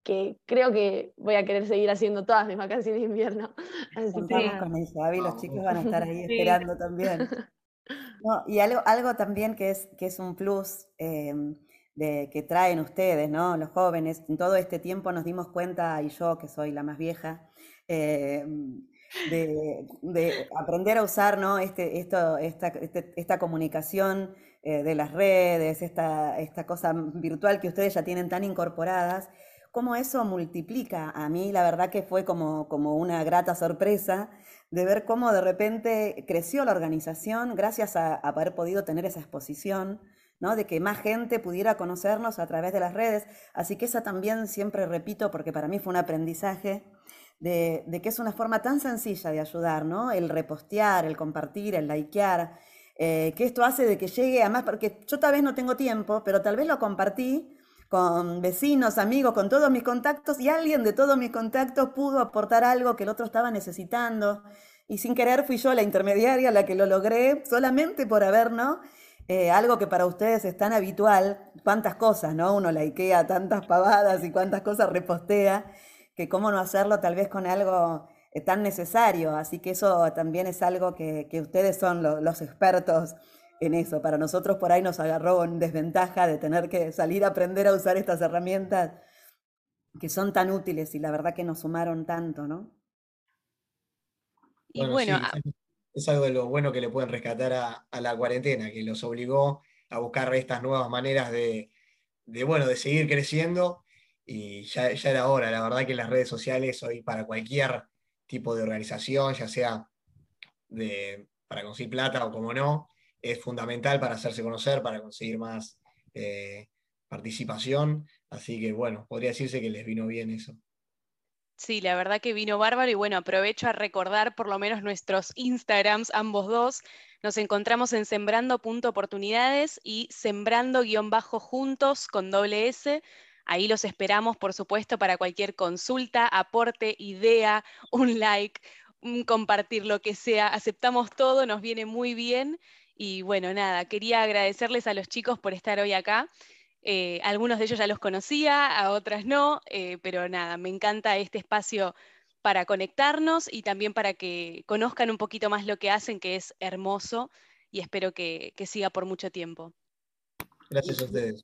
que creo que voy a querer seguir haciendo todas mis vacaciones de invierno. Así con eso, Abby, los chicos van a estar ahí esperando también. y algo, algo también que es, que es un plus em, de, que traen ustedes, ¿no? los jóvenes, en todo este tiempo nos dimos cuenta, y yo que soy la más vieja, eh, de, aprender a usar ¿no? este, esto, esta, este, esta comunicación eh, de las redes, esta, esta cosa virtual que ustedes ya tienen tan incorporadas, cómo eso multiplica. A mí la verdad que fue como, como una grata sorpresa de ver cómo de repente creció la organización gracias a, haber podido tener esa exposición. ¿no? de que más gente pudiera conocernos a través de las redes. Así que esa también siempre repito porque para mí fue un aprendizaje de, que es una forma tan sencilla de ayudar, ¿no? El repostear, el compartir, el likear, eh, que esto hace de que llegue a más, porque yo tal vez no tengo tiempo, pero tal vez lo compartí con vecinos, amigos, con todos mis contactos y alguien de todos mis contactos pudo aportar algo que el otro estaba necesitando. Y sin querer fui yo la intermediaria la que lo logré solamente por haber, ¿no? Eh, algo que para ustedes es tan habitual, cuántas cosas, ¿no? Uno likea tantas pavadas y cuántas cosas repostea, que cómo no hacerlo tal vez con algo eh, tan necesario. Así que eso también es algo que, ustedes son los expertos en eso. Para nosotros por ahí nos agarró en desventaja de tener que salir a aprender a usar estas herramientas que son tan útiles y la verdad que nos sumaron tanto, ¿no? Y bueno, es algo de lo bueno que le pueden rescatar a, la cuarentena, que los obligó a buscar estas nuevas maneras de, bueno, de seguir creciendo y ya, era hora. La verdad que las redes sociales hoy para cualquier tipo de organización, ya sea de, para conseguir plata o como no, es fundamental para hacerse conocer, para conseguir más eh, participación. Así que bueno, podría decirse que les vino bien eso. Sí, la verdad que vino bárbaro y bueno, aprovecho a recordar por lo menos nuestros Instagrams, ambos dos. Nos encontramos en sembrando.oportunidades y sembrando-juntos con doble S. Ahí los esperamos, por supuesto, para cualquier consulta, aporte, idea, un like, un compartir, lo que sea. Aceptamos todo, nos viene muy bien. Y bueno, nada, quería agradecerles a los chicos por estar hoy acá. Eh, algunos de ellos ya los conocía, a otras no, eh, pero nada, me encanta este espacio para conectarnos y también para que conozcan un poquito más lo que hacen, que es hermoso y espero que, siga por mucho tiempo. Gracias a ustedes.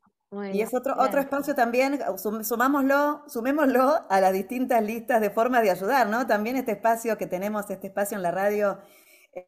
Y es otro, otro espacio también, sumámoslo, sumémoslo a las distintas listas de formas de ayudar, ¿no? También este espacio que tenemos, este espacio en la radio,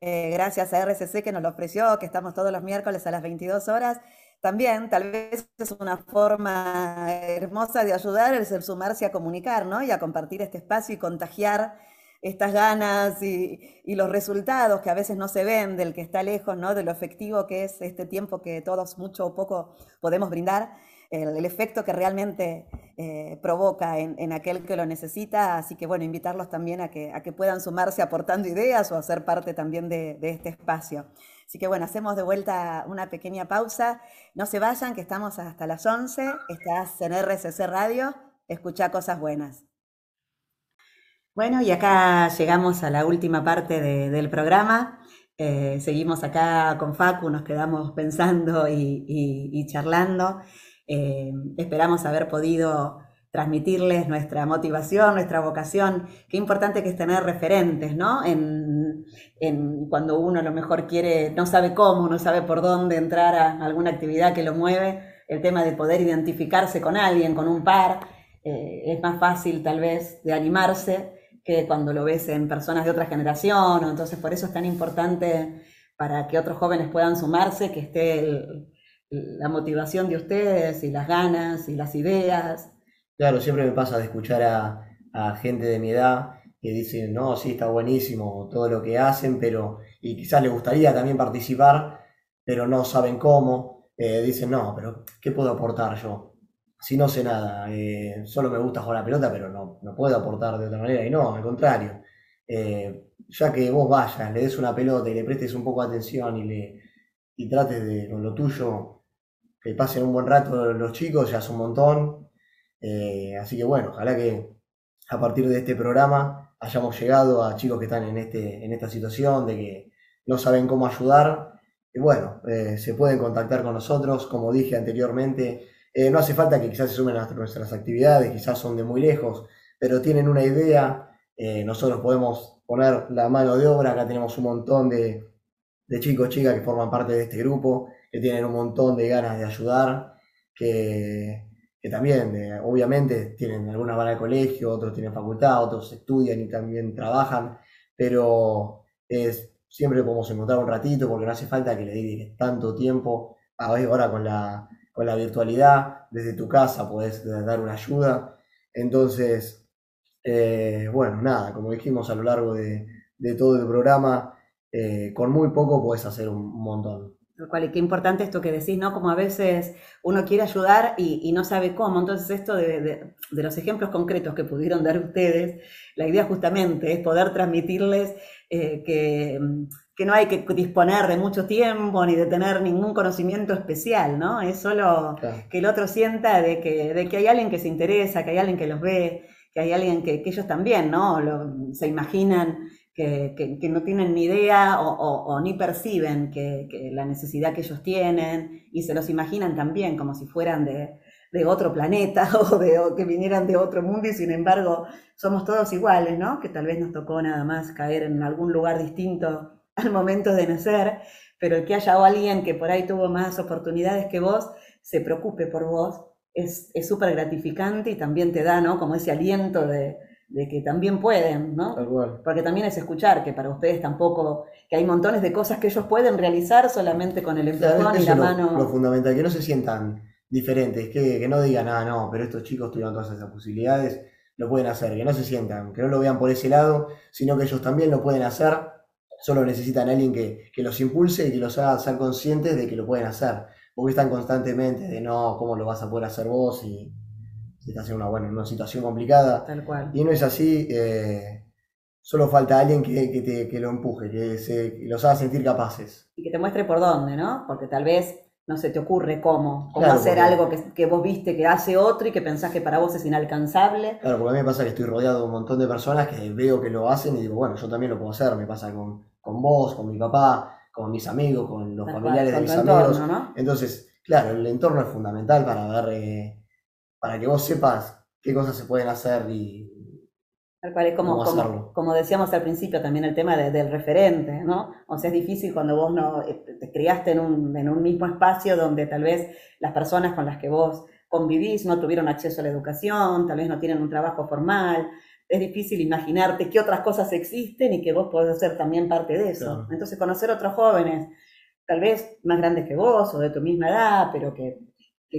eh, gracias a RCC que nos lo ofreció, que estamos todos los miércoles a las 22 horas, también tal vez es una forma hermosa de ayudar el sumarse a comunicar, ¿no? Y a compartir este espacio y contagiar estas ganas y, los resultados que a veces no se ven del que está lejos, ¿no? De lo efectivo que es este tiempo que todos mucho o poco podemos brindar, el, efecto que realmente eh, provoca en, aquel que lo necesita. Así que bueno, invitarlos también a que, a que puedan sumarse aportando ideas o hacer parte también de, este espacio. Así que bueno, hacemos de vuelta una pequeña pausa. No se vayan, que estamos hasta las 11. Estás en RCC Radio. Escucha cosas buenas. Bueno, y acá llegamos a la última parte del programa. Eh, seguimos acá con Facu, nos quedamos pensando y, charlando. Eh, esperamos haber podido transmitirles nuestra motivación, nuestra vocación. Qué importante que es tener referentes, ¿no? En, cuando uno a lo mejor quiere, no sabe cómo, no sabe por dónde entrar a alguna actividad que lo mueve, el tema de poder identificarse con alguien, con un par, eh, es más fácil tal vez de animarse que cuando lo ves en personas de otra generación, entonces por eso es tan importante para que otros jóvenes puedan sumarse, que esté la motivación de ustedes y las ganas y las ideas Claro, siempre me pasa de escuchar a, gente de mi edad que dicen, no, sí, está buenísimo todo lo que hacen, pero, y quizás les gustaría también participar, pero no saben cómo. Eh, dicen, no, pero ¿qué puedo aportar yo? Si no sé nada, eh, solo me gusta jugar la pelota, pero no, no puedo aportar de otra manera. Y no, al contrario, eh, ya que vos vayas, le des una pelota y le prestes un poco de atención y, le, y trates de lo tuyo, que pasen un buen rato los chicos, ya es un montón. Eh, así que bueno, ojalá que a partir de este programa hayamos llegado a chicos que están en, este, en esta situación, de que no saben cómo ayudar. Y bueno, se pueden contactar con nosotros, como dije anteriormente. Eh, no hace falta que quizás se sumen a nuestras actividades, quizás son de muy lejos, pero tienen una idea. nosotros podemos poner la mano de obra. Acá tenemos un montón de, de chicos, chicas que forman parte de este grupo, que tienen un montón de ganas de ayudar, que que también eh, obviamente tienen alguna van al colegio, otros tienen facultad, otros estudian y también trabajan, pero es, siempre podemos encontrar un ratito porque no hace falta que le dediques tanto tiempo. Ahora con la, con la virtualidad, desde tu casa puedes dar una ayuda. Entonces, eh, bueno, nada, como dijimos a lo largo de, todo el programa, eh, con muy poco puedes hacer un montón. cual, y qué importante esto que decís, ¿no? Como a veces uno quiere ayudar y, no sabe cómo. Entonces, esto de, los ejemplos concretos que pudieron dar ustedes, la idea justamente es poder transmitirles eh, que, no hay que disponer de mucho tiempo ni de tener ningún conocimiento especial, ¿no? Es solo que el otro sienta de que, de que hay alguien que se interesa, que hay alguien que los ve, que hay alguien que, ellos también, ¿no? se imaginan que, no tienen ni idea o, ni perciben que, la necesidad que ellos tienen y se los imaginan también como si fueran de, otro planeta o, de, que vinieran de otro mundo y sin embargo somos todos iguales, ¿no? Que tal vez nos tocó nada más caer en algún lugar distinto al momento de nacer, pero el que haya alguien que por ahí tuvo más oportunidades que vos, se preocupe por vos, es súper gratificante y también te da, ¿no? Como ese aliento de, de que también pueden, ¿no? Porque también es escuchar que para ustedes tampoco, que hay montones de cosas que ellos pueden realizar solamente con el empujón y la mano. Lo fundamental, que no se sientan diferentes, que, no digan, ah, no, pero estos chicos tuvieron todas esas posibilidades, lo pueden hacer, que no se sientan, que no lo vean por ese lado, sino que ellos también lo pueden hacer, solo necesitan a alguien que, que los impulse y que los haga ser conscientes de que lo pueden hacer, porque están constantemente de, no, ¿cómo lo vas a poder hacer vos? Y, estás en una, buena una situación complicada. Tal cual. Y no es así, eh, solo falta alguien que, que, te, que lo empuje, que, se, los haga sentir capaces. Y que te muestre por dónde, ¿no? Porque tal vez no se te ocurre cómo, cómo hacer algo que, que, vos viste que hace otro y que pensás que para vos es inalcanzable. Claro, porque a mí me pasa que estoy rodeado de un montón de personas que veo que lo hacen y digo, bueno, yo también lo puedo hacer. Me pasa con, con vos, con mi papá, con mis amigos, con los familiares de mis amigos. Entonces, claro, el entorno es fundamental para ver eh, para que vos sepas qué cosas se pueden hacer y Tal cual, es como, como, decíamos al principio también el tema del referente, ¿no? O sea, es difícil cuando vos no eh, te criaste en un, en un mismo espacio donde tal vez las personas con las que vos convivís no tuvieron acceso a la educación, tal vez no tienen un trabajo formal, es difícil imaginarte qué otras cosas existen y que vos podés ser también parte de eso. Entonces, conocer otros jóvenes, tal vez más grandes que vos o de tu misma edad, pero que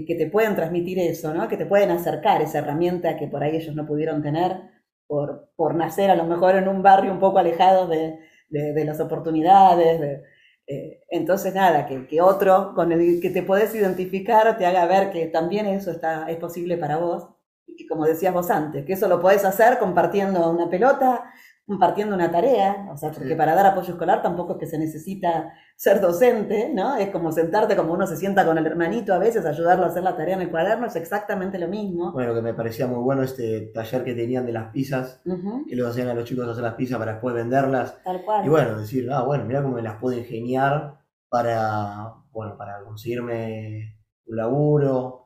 que, te pueden transmitir eso, ¿no? que te pueden acercar esa herramienta que por ahí ellos no pudieron tener por, por nacer a lo mejor en un barrio un poco alejado de, de, las oportunidades. Eh, entonces, nada, que, que, otro con el que te podés identificar te haga ver que también eso está, es posible para vos. Y como decías vos antes, que eso lo podés hacer compartiendo una pelota, compartiendo una tarea, o sea, porque para dar apoyo escolar tampoco es que se necesita ser docente, ¿no? Es como sentarte como uno se sienta con el hermanito a veces, ayudarlo a hacer la tarea en el cuaderno, es exactamente lo mismo. Bueno, que me parecía muy bueno este taller que tenían de las pizzas, que los hacían a los chicos hacer las pizzas para después venderlas. Tal cual. Y bueno, decir, ah, bueno, mira cómo me las puedo ingeniar para, bueno, para conseguirme un laburo,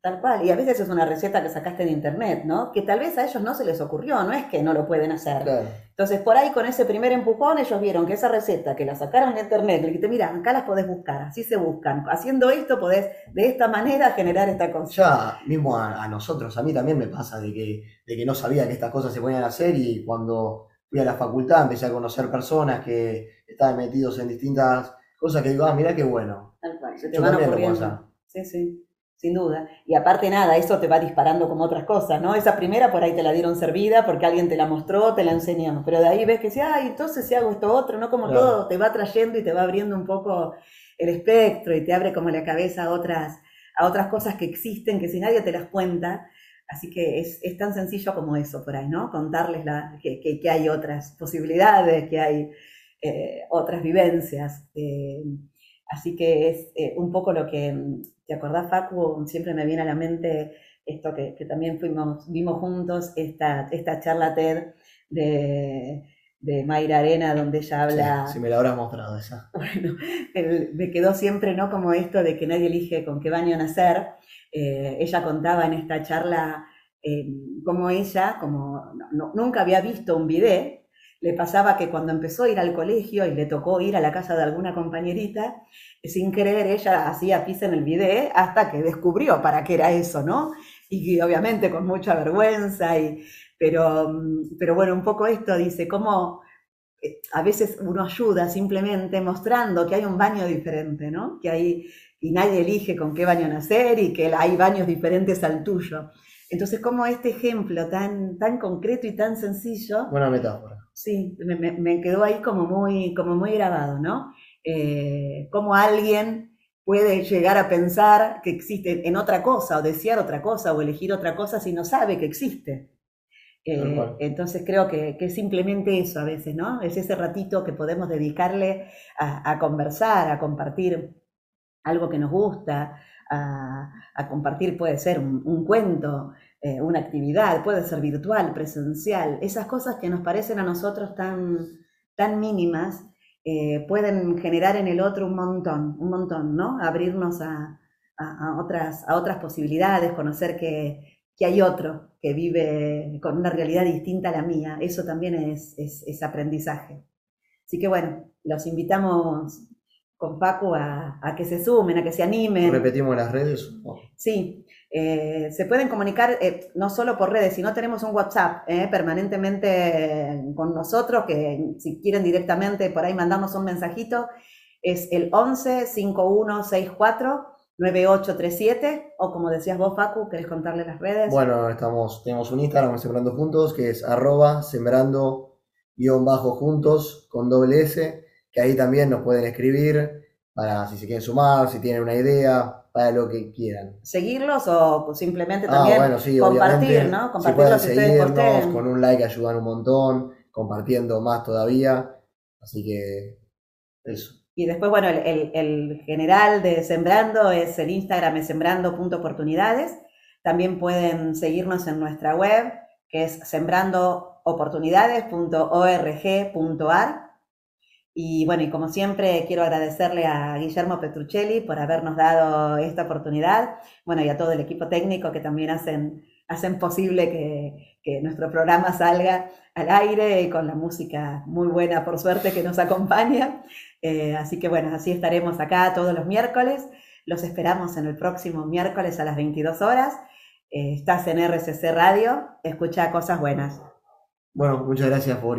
Tal cual, y a veces es una receta que sacaste de internet, ¿no? Que tal vez a ellos no se les ocurrió, no es que no lo pueden hacer. Entonces, por ahí con ese primer empujón, ellos vieron que esa receta que la sacaron de internet, le dijiste, mira, acá las podés buscar, así se buscan. Haciendo esto podés de esta manera generar esta cosa. Ya mismo a, nosotros, a mí también me pasa de que, de que no sabía que estas cosas se podían hacer y cuando fui a la facultad empecé a conocer personas que estaban metidos en distintas cosas que digo, ah, mira qué bueno. Tal cual, se te van ocurriendo. Sí, sí sin duda. Y aparte nada, eso te va disparando como otras cosas, ¿no? Esa primera por ahí te la dieron servida porque alguien te la mostró, te la enseñó, pero de ahí ves que sí, ay, entonces si hago esto otro, ¿no? Como todo te va trayendo y te va abriendo un poco el espectro y te abre como la cabeza a otras, a otras cosas que existen que si nadie te las cuenta, así que es, tan sencillo como eso por ahí, ¿no? Contarles la, que, que, hay otras posibilidades, que hay eh, otras vivencias. Eh, así que es eh, un poco lo que ¿Te acordás, Facu? Siempre me viene a la mente esto que, también fuimos, vimos juntos, esta, esta charla TED de, de Mayra Arena, donde ella habla... Sí, me la habrás mostrado esa. Bueno, me quedó siempre, ¿no? Como esto de que nadie elige con qué baño nacer. Eh, ella contaba en esta charla eh, como ella, como nunca había visto un video, le pasaba que cuando empezó a ir al colegio y le tocó ir a la casa de alguna compañerita, sin querer ella hacía pis en el video hasta que descubrió para qué era eso, ¿no? Y obviamente con mucha vergüenza, y, pero, pero bueno, un poco esto dice, cómo eh, a veces uno ayuda simplemente mostrando que hay un baño diferente, ¿no? Que hay, y nadie elige con qué baño nacer y que hay baños diferentes al tuyo. Entonces, como este ejemplo tan, tan concreto y tan sencillo. Buena metáfora. Sí, me, me, quedó ahí como muy, como muy grabado, ¿no? eh, cómo alguien puede llegar a pensar que existe en otra cosa o desear otra cosa o elegir otra cosa si no sabe que existe. Eh, entonces creo que, es simplemente eso a veces, ¿no? Es ese ratito que podemos dedicarle a, conversar, a compartir algo que nos gusta, a, compartir puede ser un, cuento, eh, una actividad, puede ser virtual, presencial, esas cosas que nos parecen a nosotros tan, tan mínimas, eh, pueden generar en el otro un montón, un montón, ¿no? Abrirnos a, otras, a otras posibilidades, conocer que, que hay otro que vive con una realidad distinta a la mía. Eso también es, es, aprendizaje. Así que bueno, los invitamos con Paco a, que se sumen, a que se animen. ¿Repetimos las redes? Sí, eh, se pueden comunicar eh, no solo por redes, sino tenemos un WhatsApp eh, permanentemente con nosotros, que si quieren directamente por ahí mandamos un mensajito, es el 11 5164 9837, o como decías vos, Facu, ¿querés contarle las redes? Bueno, estamos, tenemos un Instagram, Sembrando Juntos, que es arroba sembrando guion bajo juntos con doble S, que ahí también nos pueden escribir para si se quieren sumar, si tienen una idea, para lo que quieran. Seguirlos o simplemente ah, también compartir, ¿no? Compartir si seguirnos, con un like ayudan un montón, compartiendo más todavía. Así que eso. Y después, bueno, el, general de Sembrando es el Instagram es sembrando.oportunidades. También pueden seguirnos en nuestra web, que es sembrandooportunidades.org.ar. Y bueno, y como siempre, quiero agradecerle a Guillermo Petruccelli por habernos dado esta oportunidad, bueno, y a todo el equipo técnico que también hacen, hacen posible que, que nuestro programa salga al aire y con la música muy buena, por suerte, que nos acompaña. Eh, así que bueno, así estaremos acá todos los miércoles. Los esperamos en el próximo miércoles a las 22 horas. Eh, estás en RCC Radio, escucha cosas buenas. Bueno, muchas gracias por